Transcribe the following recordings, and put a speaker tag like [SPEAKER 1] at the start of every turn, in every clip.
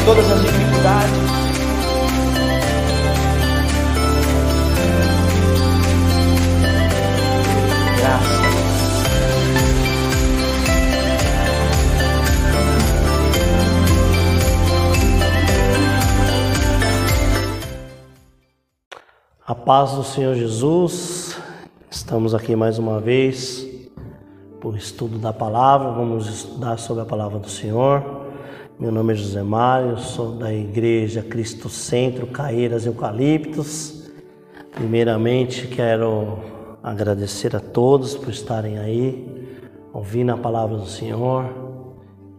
[SPEAKER 1] em todas as dificuldades. Graças.
[SPEAKER 2] A paz do Senhor Jesus, estamos aqui mais uma vez por estudo da palavra, vamos estudar sobre a palavra do Senhor. Meu nome é José Mário, sou da Igreja Cristo Centro, Caeiras Eucaliptos. Primeiramente, quero agradecer a todos por estarem aí, ouvindo a palavra do Senhor.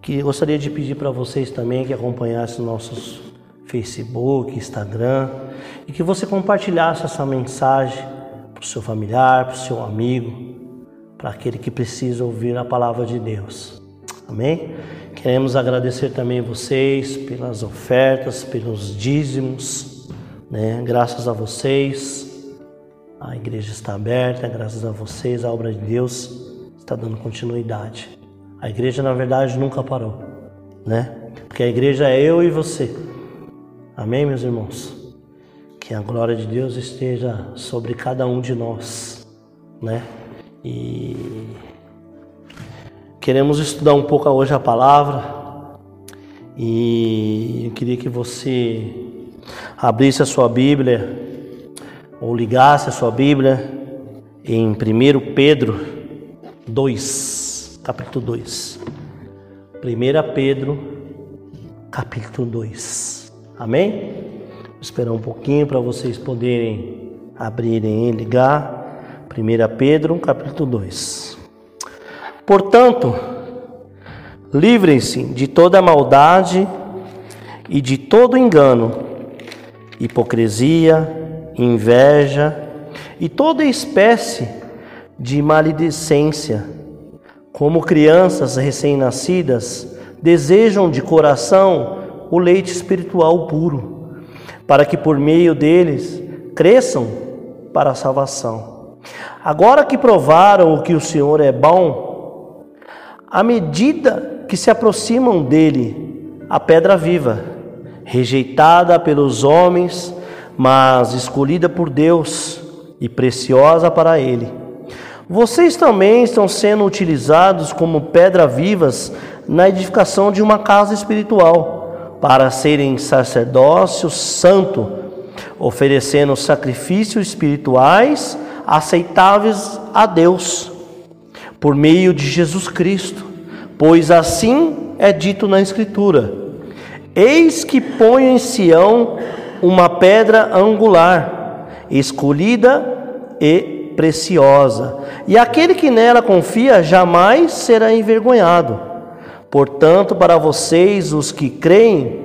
[SPEAKER 2] Que gostaria de pedir para vocês também que acompanhassem nossos Facebook, Instagram e que você compartilhasse essa mensagem para o seu familiar, para o seu amigo, para aquele que precisa ouvir a palavra de Deus. Amém? Queremos agradecer também vocês pelas ofertas, pelos dízimos, né? Graças a vocês, a igreja está aberta, graças a vocês, a obra de Deus está dando continuidade. A igreja, na verdade, nunca parou, né? Porque a igreja é eu e você. Amém, meus irmãos? Que a glória de Deus esteja sobre cada um de nós, né? E queremos estudar um pouco hoje a palavra. E eu queria que você abrisse a sua Bíblia ou ligasse a sua Bíblia em 1 Pedro 2, capítulo 2. 1 Pedro, capítulo 2. Amém? Vou esperar um pouquinho para vocês poderem abrirem e ligar. 1 Pedro, capítulo 2. Portanto, livrem-se de toda maldade e de todo engano, hipocrisia, inveja e toda espécie de maledicência. Como crianças recém-nascidas desejam de coração o leite espiritual puro, para que por meio deles cresçam para a salvação Agora que provaram que o Senhor é bom, à medida que se aproximam dele, a pedra viva, rejeitada pelos homens, mas escolhida por Deus e preciosa para ele. Vocês também estão sendo utilizados como pedra vivas na edificação de uma casa espiritual, para serem sacerdócio santo, oferecendo sacrifícios espirituais aceitáveis a Deus por meio de Jesus Cristo, pois assim é dito na Escritura: Eis que ponho em Sião uma pedra angular, escolhida e preciosa, e aquele que nela confia jamais será envergonhado. Portanto, para vocês, os que creem,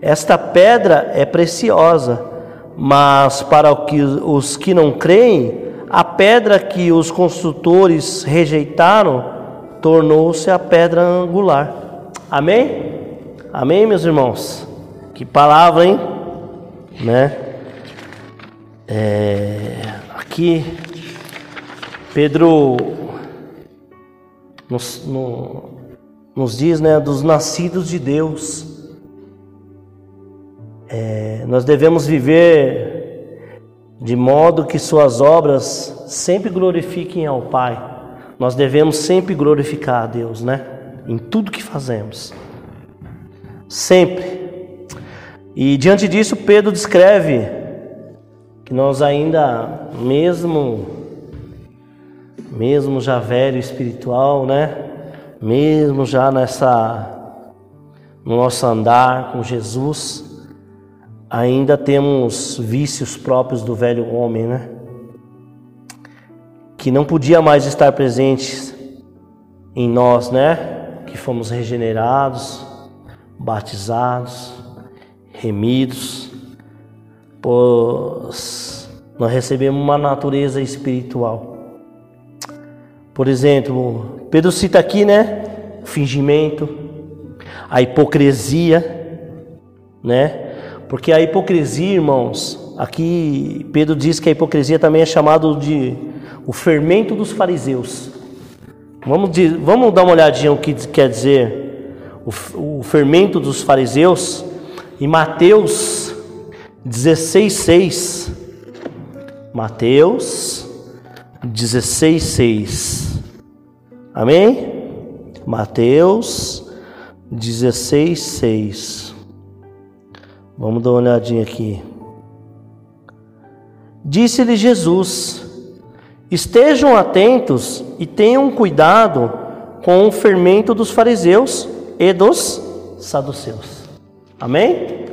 [SPEAKER 2] esta pedra é preciosa, mas para os que não creem, a pedra que os construtores rejeitaram tornou-se a pedra angular. Amém? Amém, meus irmãos? Que palavra, hein? Né? É, aqui, Pedro nos, no, nos diz, né, dos nascidos de Deus. É, nós devemos viver de modo que suas obras sempre glorifiquem ao Pai. Nós devemos sempre glorificar a Deus, né? Em tudo que fazemos. Sempre. E diante disso, Pedro descreve que nós ainda, mesmo, mesmo já velho espiritual, né? Mesmo já nessa, no nosso andar com Jesus, ainda temos vícios próprios do velho homem, né? Que não podia mais estar presentes em nós, né? Que fomos regenerados, batizados, remidos, pois nós recebemos uma natureza espiritual. Por exemplo, Pedro cita aqui, né? O fingimento, a hipocrisia, né? Porque a hipocrisia, irmãos, aqui Pedro diz que a hipocrisia também é chamado de o fermento dos fariseus. Vamos, vamos dar uma olhadinha o que quer dizer o, o fermento dos fariseus. em Mateus 16:6. Mateus 16:6. Amém? Mateus 16:6. Vamos dar uma olhadinha aqui. Disse-lhe Jesus: Estejam atentos e tenham cuidado com o fermento dos fariseus e dos saduceus. Amém?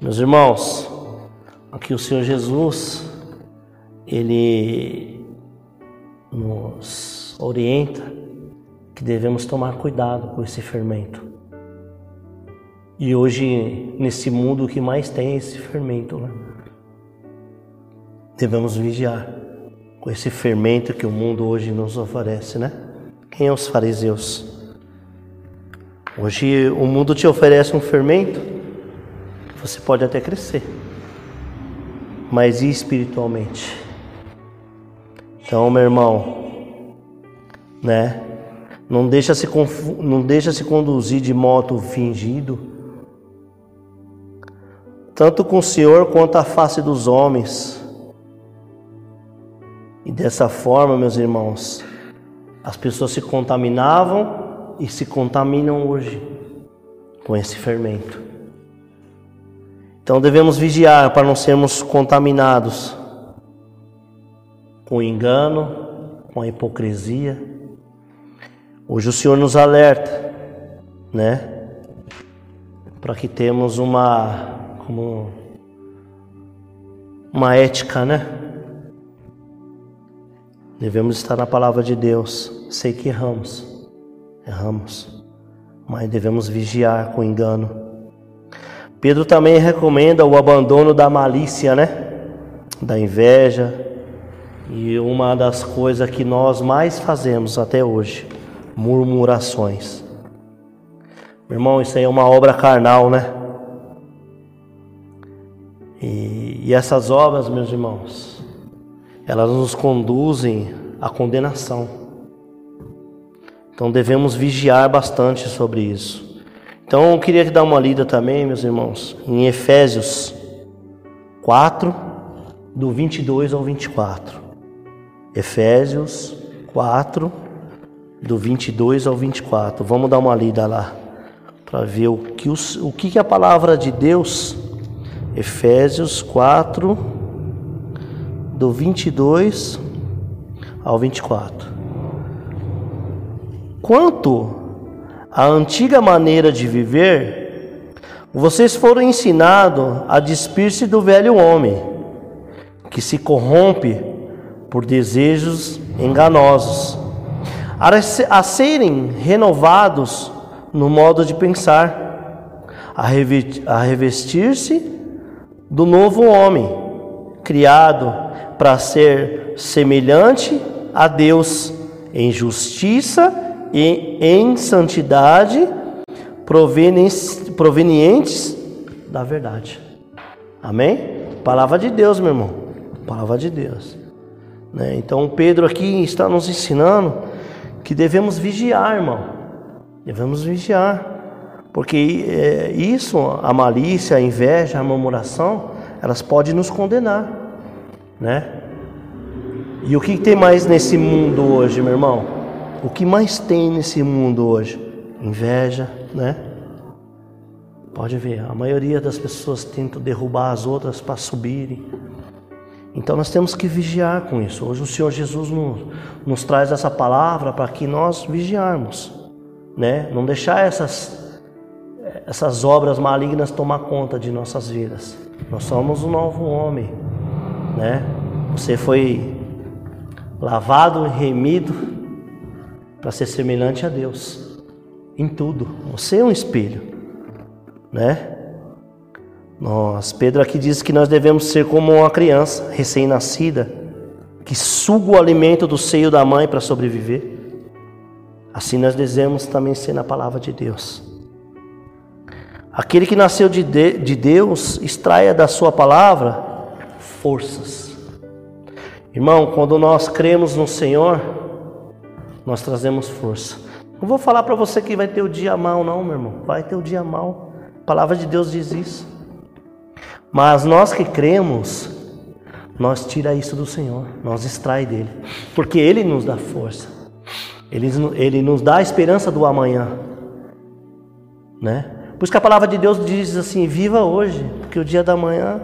[SPEAKER 2] Meus irmãos, aqui o Senhor Jesus, ele nos orienta que devemos tomar cuidado com esse fermento. E hoje, nesse mundo, o que mais tem é esse fermento, né? Devemos vigiar com esse fermento que o mundo hoje nos oferece, né? Quem é os fariseus? Hoje o mundo te oferece um fermento, você pode até crescer, mas e espiritualmente? Então, meu irmão, né? Não deixa se não deixa se conduzir de modo fingido, tanto com o Senhor quanto a face dos homens. E dessa forma, meus irmãos, as pessoas se contaminavam e se contaminam hoje com esse fermento. Então devemos vigiar para não sermos contaminados com engano, com a hipocrisia. Hoje o Senhor nos alerta, né? Para que temos uma como uma ética, né? Devemos estar na palavra de Deus. Sei que erramos, erramos, mas devemos vigiar com engano. Pedro também recomenda o abandono da malícia, né? Da inveja. E uma das coisas que nós mais fazemos até hoje, murmurações. Meu irmão, isso aí é uma obra carnal, né? E, e essas obras, meus irmãos, elas nos conduzem à condenação. Então devemos vigiar bastante sobre isso. Então eu queria dar uma lida também, meus irmãos, em Efésios 4, do 22 ao 24. Efésios 4, do 22 ao 24. Vamos dar uma lida lá, para ver o que, os, o que a palavra de Deus, Efésios 4, do 22 ao 24. Quanto à antiga maneira de viver, vocês foram ensinados a despir-se do velho homem, que se corrompe por desejos enganosos, a serem renovados no modo de pensar, a revestir-se do novo homem, criado para ser semelhante a Deus em justiça e em santidade provenientes da verdade. Amém? Palavra de Deus, meu irmão. Palavra de Deus. Né? Então Pedro aqui está nos ensinando que devemos vigiar, irmão. Devemos vigiar. Porque é, isso, a malícia, a inveja, a murmuração, elas podem nos condenar né? E o que tem mais nesse mundo hoje, meu irmão? O que mais tem nesse mundo hoje? Inveja, né? Pode ver, a maioria das pessoas tenta derrubar as outras para subirem. Então nós temos que vigiar com isso. Hoje o Senhor Jesus nos, nos traz essa palavra para que nós vigiarmos, né? Não deixar essas essas obras malignas tomar conta de nossas vidas. Nós somos um novo homem né? Você foi lavado e remido para ser semelhante a Deus em tudo. Você é um espelho, né? Nós, Pedro aqui diz que nós devemos ser como uma criança recém-nascida que suga o alimento do seio da mãe para sobreviver. Assim nós devemos também ser na palavra de Deus. Aquele que nasceu de, de Deus extraia da sua palavra forças. Irmão, quando nós cremos no Senhor, nós trazemos força. Não vou falar para você que vai ter o dia mal, não, meu irmão. Vai ter o dia mal. A palavra de Deus diz isso. Mas nós que cremos, nós tira isso do Senhor, nós extrai dele, porque ele nos dá força. Ele, ele nos dá a esperança do amanhã, né? Por isso que a palavra de Deus diz assim: viva hoje, porque o dia da manhã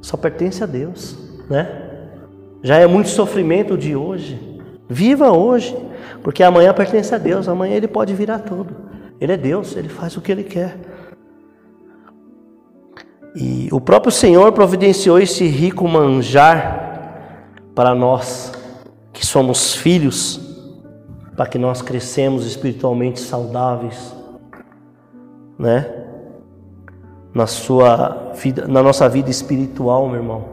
[SPEAKER 2] só pertence a Deus, né? Já é muito sofrimento de hoje. Viva hoje, porque amanhã pertence a Deus, amanhã ele pode virar tudo. Ele é Deus, ele faz o que ele quer. E o próprio Senhor providenciou esse rico manjar para nós que somos filhos, para que nós crescemos espiritualmente saudáveis, né? Na sua vida, na nossa vida espiritual, meu irmão.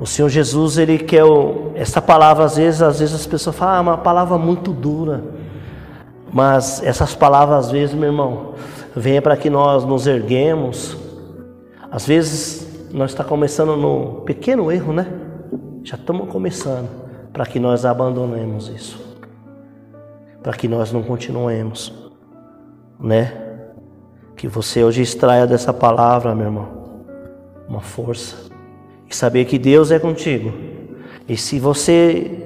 [SPEAKER 2] O Senhor Jesus, ele quer o, essa palavra às vezes, às vezes as pessoas falam, ah, é uma palavra muito dura. Mas essas palavras às vezes, meu irmão, vêm para que nós nos erguemos. Às vezes nós está começando no pequeno erro, né? Já estamos começando para que nós abandonemos isso. Para que nós não continuemos, né? Que você hoje extraia dessa palavra, meu irmão, uma força e saber que Deus é contigo. E se você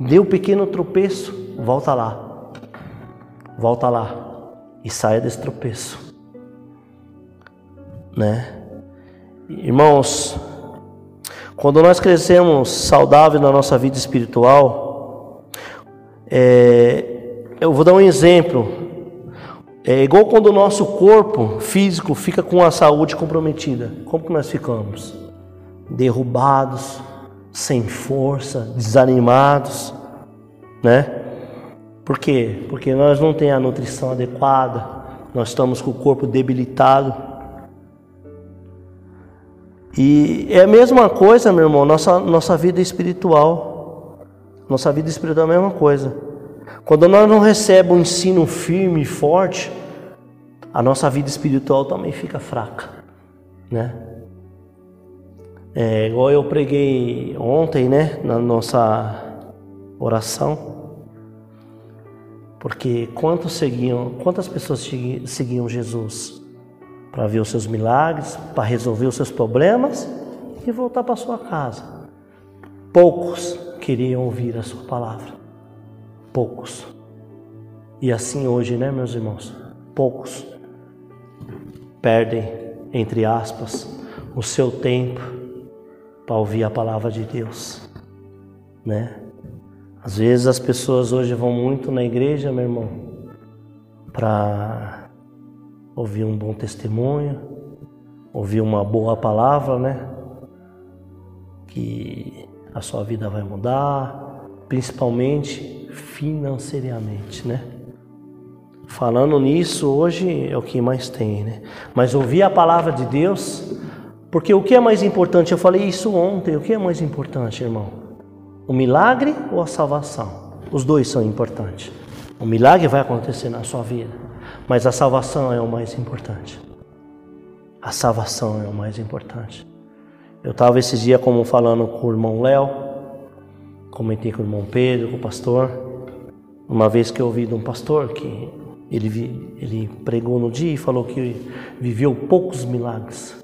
[SPEAKER 2] deu um pequeno tropeço, volta lá. Volta lá e saia desse tropeço. Né? Irmãos, quando nós crescemos saudáveis na nossa vida espiritual, é, eu vou dar um exemplo. É igual quando o nosso corpo físico fica com a saúde comprometida. Como que nós ficamos? derrubados, sem força, desanimados, né? Por quê? Porque nós não temos a nutrição adequada, nós estamos com o corpo debilitado. E é a mesma coisa, meu irmão, nossa, nossa vida espiritual. Nossa vida espiritual é a mesma coisa. Quando nós não recebemos um ensino firme e forte, a nossa vida espiritual também fica fraca, né? É, igual eu preguei ontem, né, na nossa oração, porque quantos seguiam, quantas pessoas seguiam Jesus para ver os seus milagres, para resolver os seus problemas e voltar para sua casa? Poucos queriam ouvir a sua palavra. Poucos. E assim hoje, né, meus irmãos? Poucos perdem, entre aspas, o seu tempo para ouvir a palavra de Deus, né? Às vezes as pessoas hoje vão muito na igreja, meu irmão, para ouvir um bom testemunho, ouvir uma boa palavra, né? Que a sua vida vai mudar, principalmente financeiramente, né? Falando nisso, hoje é o que mais tem, né? Mas ouvir a palavra de Deus porque o que é mais importante? Eu falei isso ontem. O que é mais importante, irmão? O milagre ou a salvação? Os dois são importantes. O milagre vai acontecer na sua vida, mas a salvação é o mais importante. A salvação é o mais importante. Eu estava esses dias como falando com o irmão Léo, comentei com o irmão Pedro, com o pastor. Uma vez que eu ouvi de um pastor que ele, ele pregou no dia e falou que viveu poucos milagres.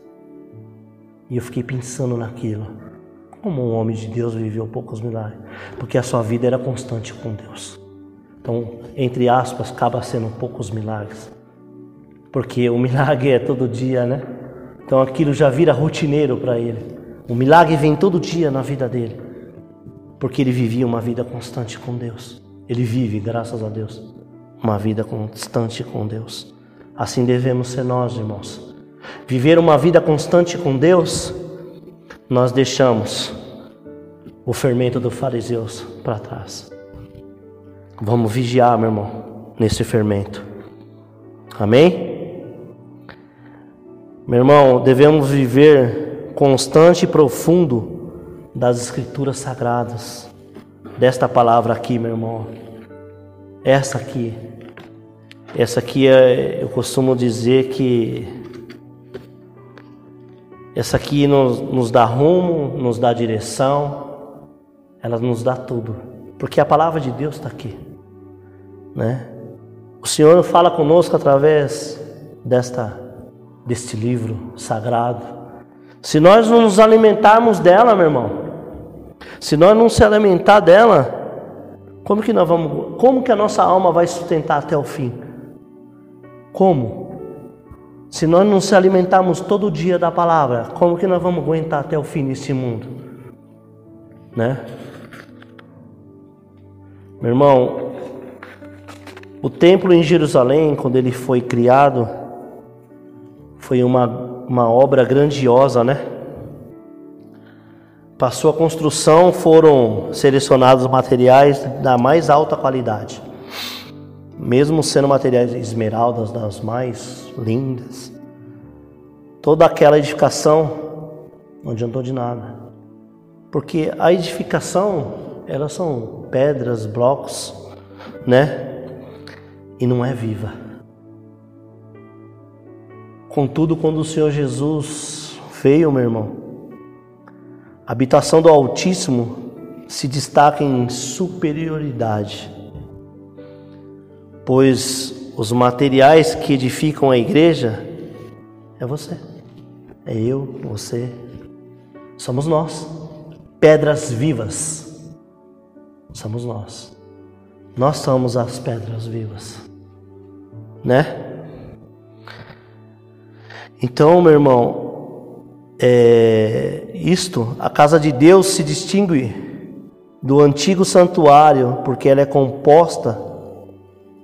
[SPEAKER 2] E eu fiquei pensando naquilo. Como um homem de Deus viveu poucos milagres? Porque a sua vida era constante com Deus. Então, entre aspas, acaba sendo poucos milagres. Porque o milagre é todo dia, né? Então aquilo já vira rotineiro para ele. O milagre vem todo dia na vida dele. Porque ele vivia uma vida constante com Deus. Ele vive, graças a Deus, uma vida constante com Deus. Assim devemos ser nós, irmãos viver uma vida constante com Deus, nós deixamos o fermento dos fariseus para trás. Vamos vigiar, meu irmão, nesse fermento. Amém? Meu irmão, devemos viver constante e profundo das escrituras sagradas. Desta palavra aqui, meu irmão. Essa aqui. Essa aqui é, eu costumo dizer que essa aqui nos, nos dá rumo, nos dá direção, ela nos dá tudo, porque a palavra de Deus está aqui, né? O Senhor fala conosco através desta deste livro sagrado. Se nós não nos alimentarmos dela, meu irmão, se nós não se alimentar dela, como que nós vamos, como que a nossa alma vai sustentar até o fim? Como? Se nós não se alimentarmos todo dia da palavra, como que nós vamos aguentar até o fim nesse mundo? Né? Meu irmão, o templo em Jerusalém, quando ele foi criado, foi uma, uma obra grandiosa, né? Para sua construção foram selecionados materiais da mais alta qualidade, mesmo sendo materiais esmeraldas das mais lindas. Toda aquela edificação não adiantou de nada, porque a edificação elas são pedras, blocos, né? E não é viva. Contudo, quando o Senhor Jesus veio, meu irmão, a habitação do Altíssimo se destaca em superioridade, pois os materiais que edificam a igreja é você, é eu, você, somos nós, pedras vivas, somos nós, nós somos as pedras vivas, né? Então, meu irmão, é, isto, a casa de Deus se distingue do antigo santuário porque ela é composta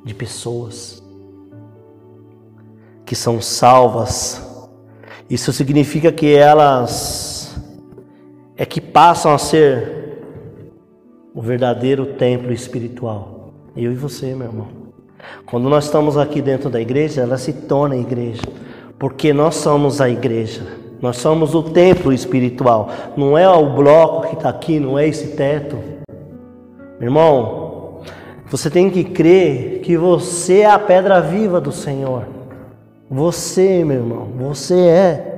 [SPEAKER 2] de pessoas que são salvas. Isso significa que elas é que passam a ser o verdadeiro templo espiritual. Eu e você, meu irmão. Quando nós estamos aqui dentro da igreja, ela se torna igreja porque nós somos a igreja, nós somos o templo espiritual, não é o bloco que está aqui, não é esse teto. Meu irmão, você tem que crer que você é a pedra viva do Senhor. Você, meu irmão, você é.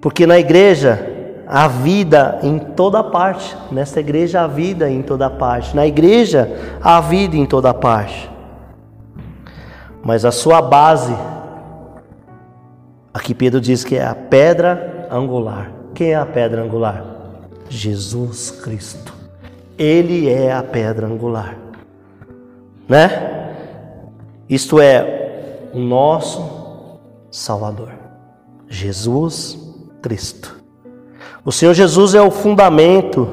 [SPEAKER 2] Porque na igreja há vida em toda parte. Nesta igreja há vida em toda parte. Na igreja há vida em toda parte. Mas a sua base, aqui Pedro diz que é a pedra angular. Quem é a pedra angular? Jesus Cristo. Ele é a pedra angular. Né? Isto é o nosso Salvador. Jesus Cristo. O Senhor Jesus é o fundamento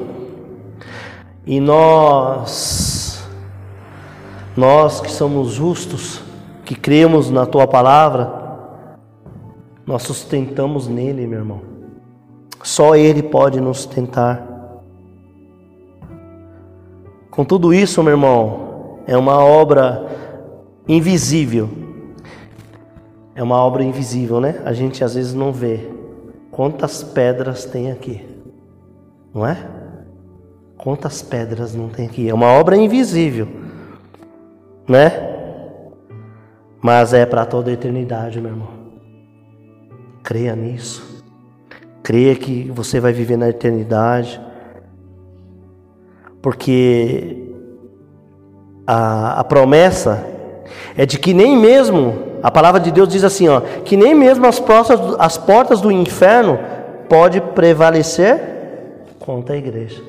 [SPEAKER 2] e nós nós que somos justos que cremos na tua palavra, nós sustentamos nele, meu irmão. Só ele pode nos sustentar. Com tudo isso, meu irmão, é uma obra invisível. É uma obra invisível, né? A gente às vezes não vê. Quantas pedras tem aqui? Não é? Quantas pedras não tem aqui? É uma obra invisível, né? mas é para toda a eternidade, meu irmão. Creia nisso. Creia que você vai viver na eternidade. Porque a, a promessa é de que nem mesmo, a palavra de Deus diz assim, ó, que nem mesmo as portas, as portas do inferno pode prevalecer contra a igreja.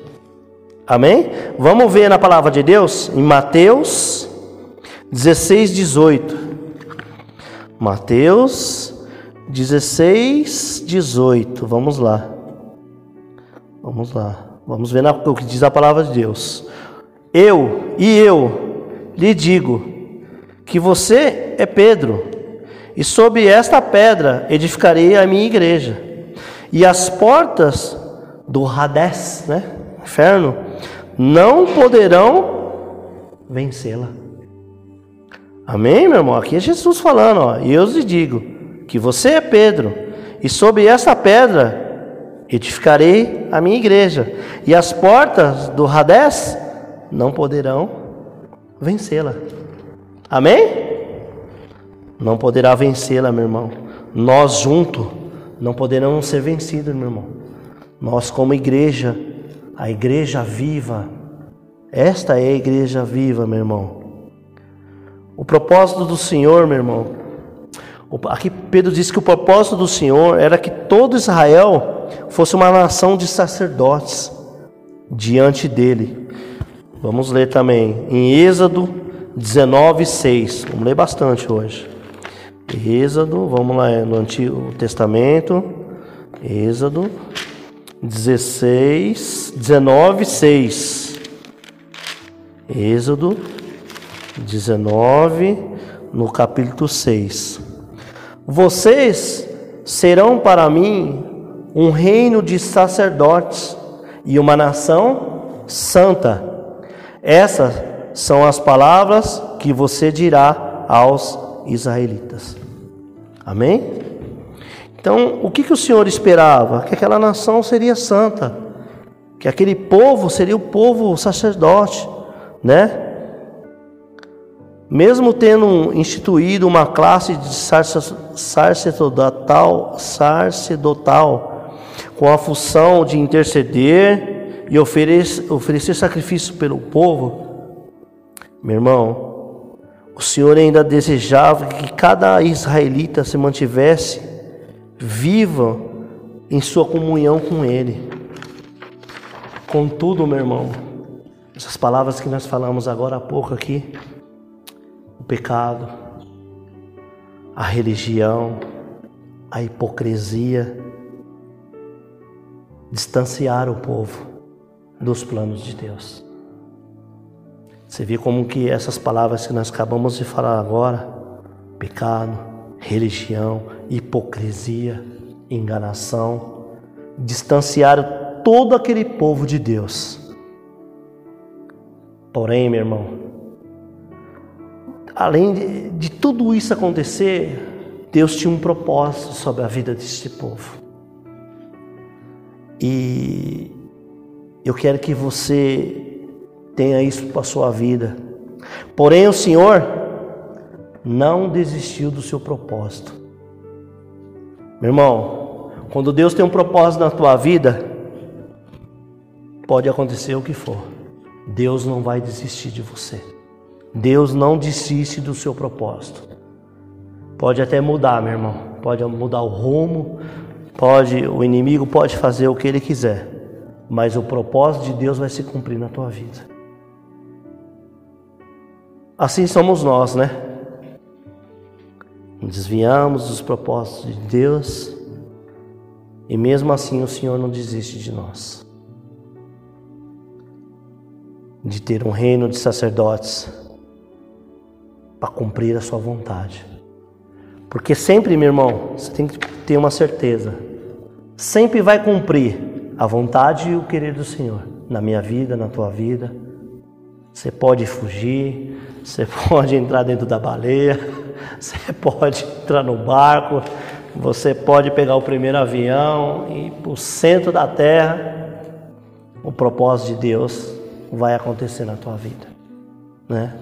[SPEAKER 2] Amém? Vamos ver na palavra de Deus em Mateus 16, 18. Mateus 16, 18. Vamos lá. Vamos lá. Vamos ver o que diz a palavra de Deus. Eu e eu lhe digo que você é Pedro, e sob esta pedra edificarei a minha igreja, e as portas do Hades, né, inferno, não poderão vencê-la. Amém, meu irmão? Aqui é Jesus falando, ó. E eu lhe digo que você é Pedro, e sobre essa pedra edificarei a minha igreja, e as portas do Hades não poderão vencê-la. Amém? Não poderá vencê-la, meu irmão. Nós juntos não poderemos ser vencidos, meu irmão. Nós como igreja, a igreja viva, Esta é a igreja viva, meu irmão. O propósito do Senhor, meu irmão. Aqui Pedro diz que o propósito do Senhor era que todo Israel fosse uma nação de sacerdotes diante dele. Vamos ler também em Êxodo 19, 6. Vamos ler bastante hoje. Êxodo, vamos lá no Antigo Testamento. Êxodo 16, 19, 6. Êxodo 19, no capítulo 6. Vocês serão para mim um reino de sacerdotes e uma nação santa. Essas são as palavras que você dirá aos israelitas. Amém? Então, o que, que o Senhor esperava? Que aquela nação seria santa, que aquele povo seria o povo sacerdote, né? Mesmo tendo instituído uma classe de sacerdotal, sacerdotal com a função de interceder e oferecer, oferecer sacrifício pelo povo, meu irmão, o Senhor ainda desejava que cada israelita se mantivesse viva em sua comunhão com Ele. Contudo, meu irmão, essas palavras que nós falamos agora há pouco aqui, pecado, a religião, a hipocrisia, distanciar o povo dos planos de Deus. Você vê como que essas palavras que nós acabamos de falar agora, pecado, religião, hipocrisia, enganação, distanciaram todo aquele povo de Deus. Porém, meu irmão, além de, de tudo isso acontecer, Deus tinha um propósito sobre a vida deste povo. E eu quero que você tenha isso para a sua vida. Porém, o Senhor não desistiu do seu propósito. Meu irmão, quando Deus tem um propósito na tua vida, pode acontecer o que for. Deus não vai desistir de você. Deus não desiste do seu propósito. Pode até mudar, meu irmão. Pode mudar o rumo, pode o inimigo pode fazer o que ele quiser, mas o propósito de Deus vai se cumprir na tua vida. Assim somos nós, né? desviamos dos propósitos de Deus e mesmo assim o Senhor não desiste de nós. De ter um reino de sacerdotes para cumprir a sua vontade. Porque sempre, meu irmão, você tem que ter uma certeza. Sempre vai cumprir a vontade e o querer do Senhor na minha vida, na tua vida. Você pode fugir, você pode entrar dentro da baleia, você pode entrar no barco, você pode pegar o primeiro avião e ir para o centro da terra. O propósito de Deus vai acontecer na tua vida, né?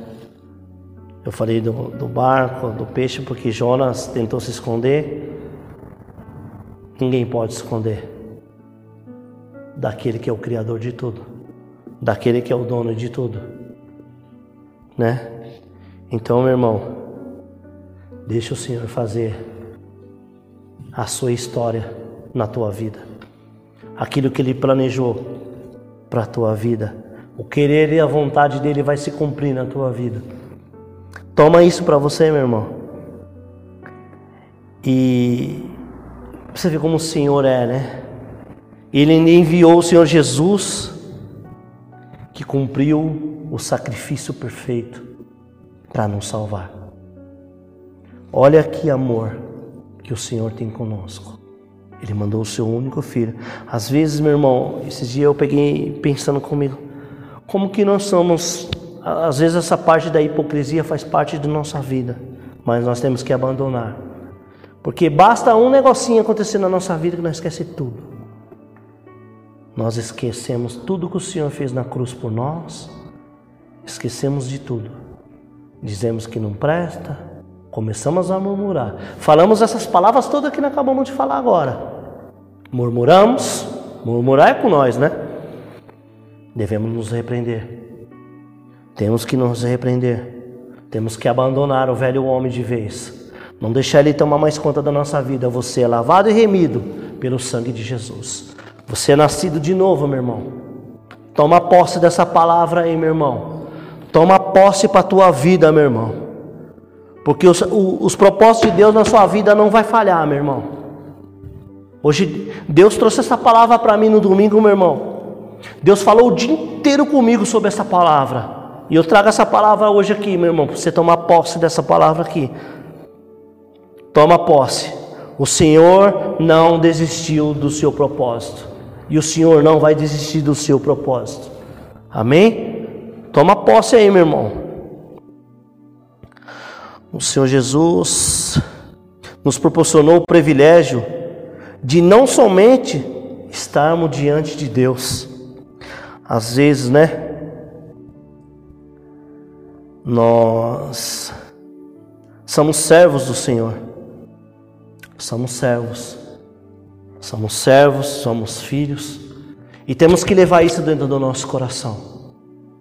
[SPEAKER 2] Eu falei do, do barco, do peixe, porque Jonas tentou se esconder. Ninguém pode se esconder daquele que é o Criador de tudo, daquele que é o dono de tudo, né? Então, meu irmão, Deixa o Senhor fazer a sua história na tua vida. Aquilo que Ele planejou para a tua vida. O querer e a vontade dele vai se cumprir na tua vida. Toma isso para você, meu irmão. E você vê como o Senhor é, né? Ele enviou o Senhor Jesus, que cumpriu o sacrifício perfeito para nos salvar. Olha que amor que o Senhor tem conosco. Ele mandou o seu único filho. Às vezes, meu irmão, esses dias eu peguei pensando comigo, como que nós somos, às vezes essa parte da hipocrisia faz parte da nossa vida, mas nós temos que abandonar. Porque basta um negocinho acontecer na nossa vida que nós esquecemos tudo. Nós esquecemos tudo que o Senhor fez na cruz por nós, esquecemos de tudo. Dizemos que não presta, Começamos a murmurar. Falamos essas palavras todas que nós acabamos de falar agora. Murmuramos, murmurar é com nós, né? Devemos nos repreender. Temos que nos repreender. Temos que abandonar o velho homem de vez. Não deixar ele tomar mais conta da nossa vida. Você é lavado e remido pelo sangue de Jesus. Você é nascido de novo, meu irmão. Toma posse dessa palavra aí, meu irmão. Toma posse para a tua vida, meu irmão. Porque os, os propósitos de Deus na sua vida não vai falhar, meu irmão. Hoje Deus trouxe essa palavra para mim no domingo, meu irmão. Deus falou o dia inteiro comigo sobre essa palavra. E eu trago essa palavra hoje aqui, meu irmão, para você tomar posse dessa palavra aqui. Toma posse. O Senhor não desistiu do seu propósito. E o Senhor não vai desistir do seu propósito. Amém? Toma posse aí, meu irmão. O Senhor Jesus nos proporcionou o privilégio de não somente estarmos diante de Deus. Às vezes, né? Nós somos servos do Senhor. Somos servos. Somos servos, somos filhos. E temos que levar isso dentro do nosso coração.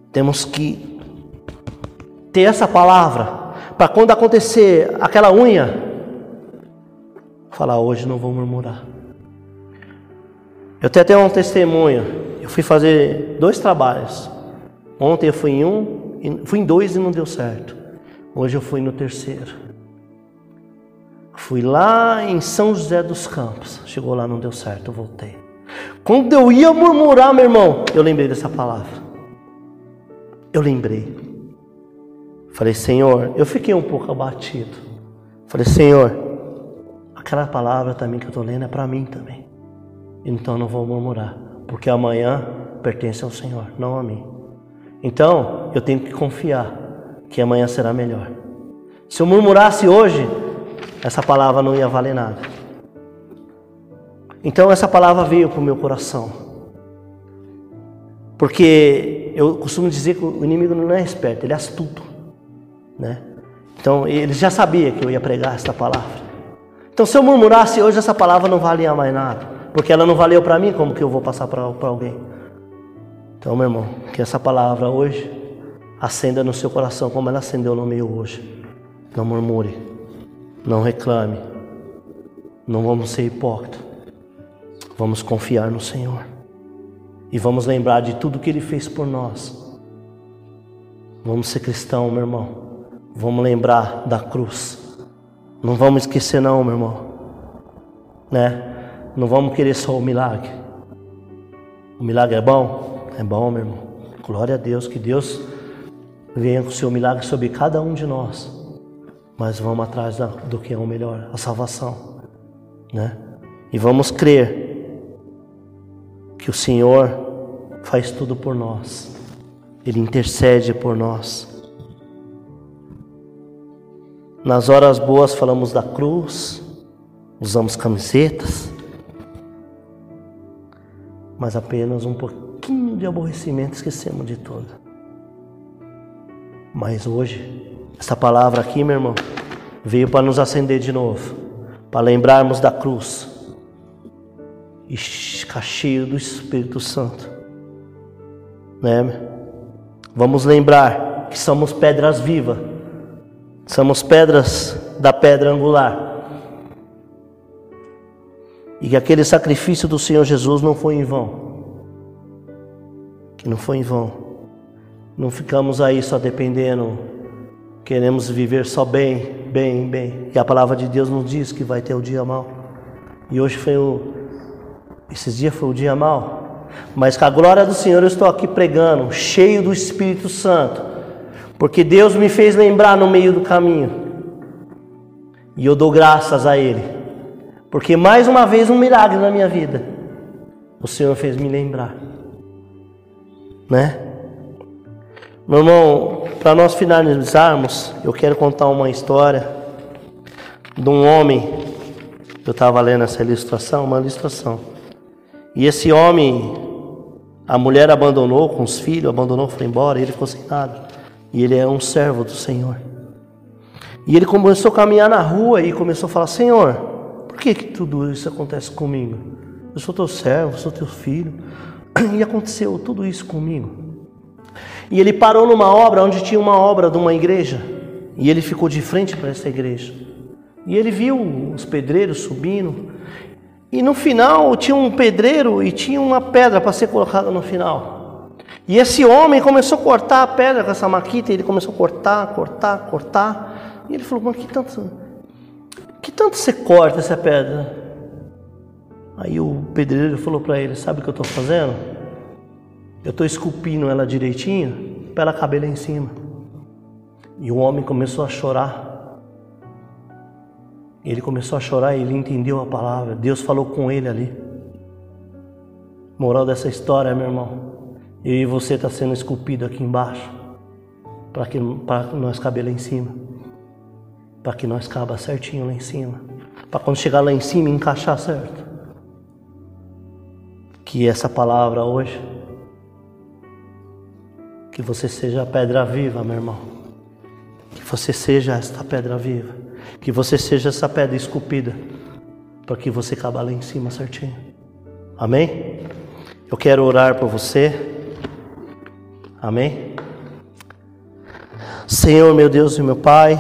[SPEAKER 2] Temos que ter essa palavra para quando acontecer aquela unha, falar hoje não vou murmurar. Eu tenho até um testemunho. Eu fui fazer dois trabalhos. Ontem eu fui em um Fui em dois e não deu certo. Hoje eu fui no terceiro. Fui lá em São José dos Campos. Chegou lá, não deu certo, eu voltei. Quando eu ia murmurar, meu irmão, eu lembrei dessa palavra. Eu lembrei. Falei, Senhor, eu fiquei um pouco abatido. Falei, Senhor, aquela palavra também que eu estou lendo é para mim também. Então eu não vou murmurar, porque amanhã pertence ao Senhor, não a mim. Então, eu tenho que confiar que amanhã será melhor. Se eu murmurasse hoje, essa palavra não ia valer nada. Então, essa palavra veio para o meu coração. Porque eu costumo dizer que o inimigo não é esperto, ele é astuto. Né? Então, ele já sabia que eu ia pregar essa palavra. Então, se eu murmurasse hoje, essa palavra não valia mais nada. Porque ela não valeu para mim, como que eu vou passar para alguém? Então, meu irmão, que essa palavra hoje acenda no seu coração como ela acendeu no meu hoje. Não murmure, não reclame, não vamos ser hipócritas. Vamos confiar no Senhor e vamos lembrar de tudo que Ele fez por nós. Vamos ser cristão, meu irmão. Vamos lembrar da cruz. Não vamos esquecer, não, meu irmão. Né? Não vamos querer só o milagre. O milagre é bom, é bom, meu irmão. Glória a Deus, que Deus venha com o seu milagre sobre cada um de nós. Mas vamos atrás do que é o melhor, a salvação, né? E vamos crer que o Senhor faz tudo por nós. Ele intercede por nós. Nas horas boas falamos da cruz, usamos camisetas, mas apenas um pouquinho de aborrecimento, esquecemos de tudo. Mas hoje, essa palavra aqui, meu irmão, veio para nos acender de novo, para lembrarmos da cruz e ficar cheio do Espírito Santo, né? Vamos lembrar que somos pedras vivas, somos pedras da pedra angular. E que aquele sacrifício do Senhor Jesus não foi em vão que não foi em vão. Não ficamos aí só dependendo, queremos viver só bem, bem, bem. E a palavra de Deus nos diz que vai ter o dia mal. E hoje foi o. Esses dias foi o dia mal. Mas com a glória do Senhor eu estou aqui pregando, cheio do Espírito Santo. Porque Deus me fez lembrar no meio do caminho. E eu dou graças a Ele. Porque mais uma vez um milagre na minha vida. O Senhor fez me lembrar né? Meu irmão, para nós finalizarmos, eu quero contar uma história de um homem. Eu estava lendo essa ilustração, uma ilustração. E esse homem, a mulher abandonou com os filhos, abandonou, foi embora, ele ficou sem nada. E ele é um servo do Senhor. E ele começou a caminhar na rua e começou a falar: Senhor, por que, que tudo isso acontece comigo? Eu sou teu servo, sou teu filho. E aconteceu tudo isso comigo. E ele parou numa obra onde tinha uma obra de uma igreja. E ele ficou de frente para essa igreja. E ele viu os pedreiros subindo. E no final tinha um pedreiro e tinha uma pedra para ser colocada no final. E esse homem começou a cortar a pedra com essa maquita. E ele começou a cortar, cortar, cortar. E ele falou: Mas que tanto, que tanto você corta essa pedra? Aí o pedreiro falou para ele: Sabe o que eu estou fazendo? Eu estou esculpindo ela direitinho para ela caber lá em cima. E o homem começou a chorar. Ele começou a chorar e ele entendeu a palavra. Deus falou com ele ali. Moral dessa história, meu irmão. Eu e você está sendo esculpido aqui embaixo. Para que, que nós caber lá em cima. Para que nós caba certinho lá em cima. Para quando chegar lá em cima encaixar certo. Que essa palavra hoje que você seja a pedra viva, meu irmão. Que você seja esta pedra viva. Que você seja essa pedra esculpida. Para que você cabe lá em cima certinho. Amém? Eu quero orar por você. Amém? Senhor, meu Deus e meu Pai,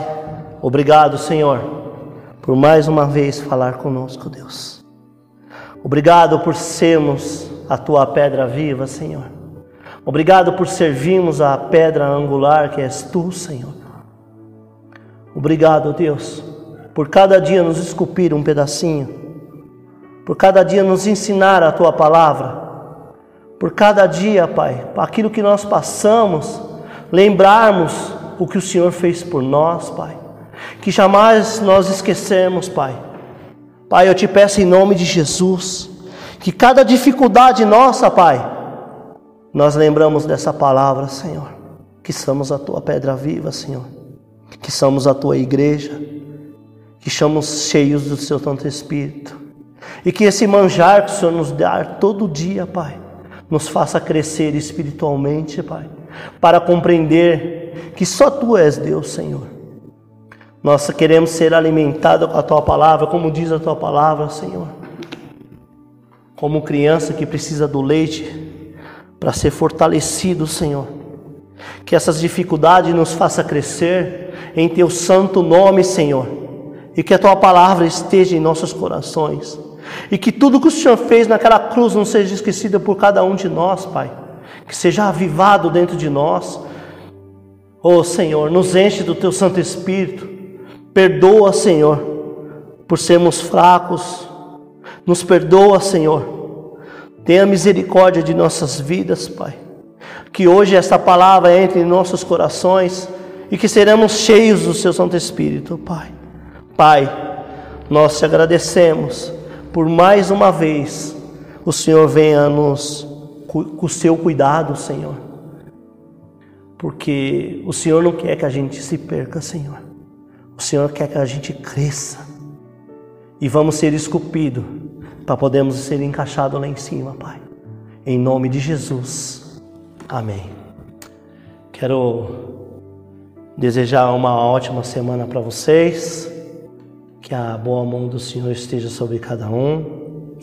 [SPEAKER 2] obrigado, Senhor, por mais uma vez falar conosco, Deus. Obrigado por sermos a tua pedra viva, Senhor. Obrigado por servirmos a pedra angular que és tu, Senhor. Obrigado, Deus, por cada dia nos esculpir um pedacinho, por cada dia nos ensinar a tua palavra, por cada dia, Pai, aquilo que nós passamos, lembrarmos o que o Senhor fez por nós, Pai. Que jamais nós esquecemos, Pai. Pai, eu te peço em nome de Jesus, que cada dificuldade nossa, Pai, nós lembramos dessa palavra, Senhor, que somos a tua pedra viva, Senhor, que somos a tua igreja, que somos cheios do seu Santo Espírito, e que esse manjar que o Senhor nos dá todo dia, Pai, nos faça crescer espiritualmente, Pai, para compreender que só Tu és Deus, Senhor. Nós queremos ser alimentados com a Tua palavra, como diz a Tua palavra, Senhor. Como criança que precisa do leite, para ser fortalecido, Senhor. Que essas dificuldades nos faça crescer em teu santo nome, Senhor. E que a tua palavra esteja em nossos corações. E que tudo que o Senhor fez naquela cruz não seja esquecido por cada um de nós, Pai. Que seja avivado dentro de nós. Oh Senhor, nos enche do teu Santo Espírito. Perdoa, Senhor, por sermos fracos. Nos perdoa, Senhor Tenha misericórdia de nossas vidas, Pai. Que hoje esta palavra entre em nossos corações e que seremos cheios do Seu Santo Espírito, Pai. Pai, nós te agradecemos por mais uma vez o Senhor venha nos com o seu cuidado, Senhor. Porque o Senhor não quer que a gente se perca, Senhor. O Senhor quer que a gente cresça e vamos ser esculpidos para podermos ser encaixados lá em cima, Pai. Em nome de Jesus. Amém. Quero desejar uma ótima semana para vocês. Que a boa mão do Senhor esteja sobre cada um.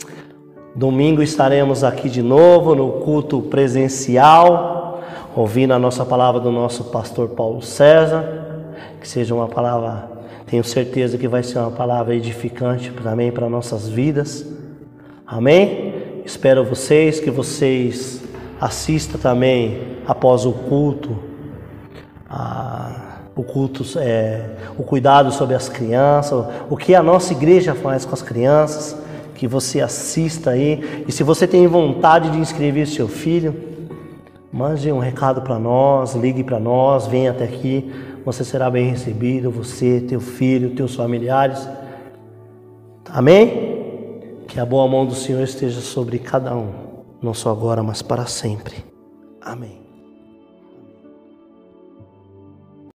[SPEAKER 2] Domingo estaremos aqui de novo no culto presencial, ouvindo a nossa palavra do nosso pastor Paulo César. Que seja uma palavra, tenho certeza que vai ser uma palavra edificante também para nossas vidas. Amém? Espero vocês que vocês assistam também após o culto, a, o culto é o cuidado sobre as crianças, o que a nossa igreja faz com as crianças, que você assista aí. E se você tem vontade de inscrever seu filho, mande um recado para nós, ligue para nós, venha até aqui. Você será bem recebido, você, teu filho, teus familiares. Amém? Que a boa mão do Senhor esteja sobre cada um, não só agora, mas para sempre. Amém.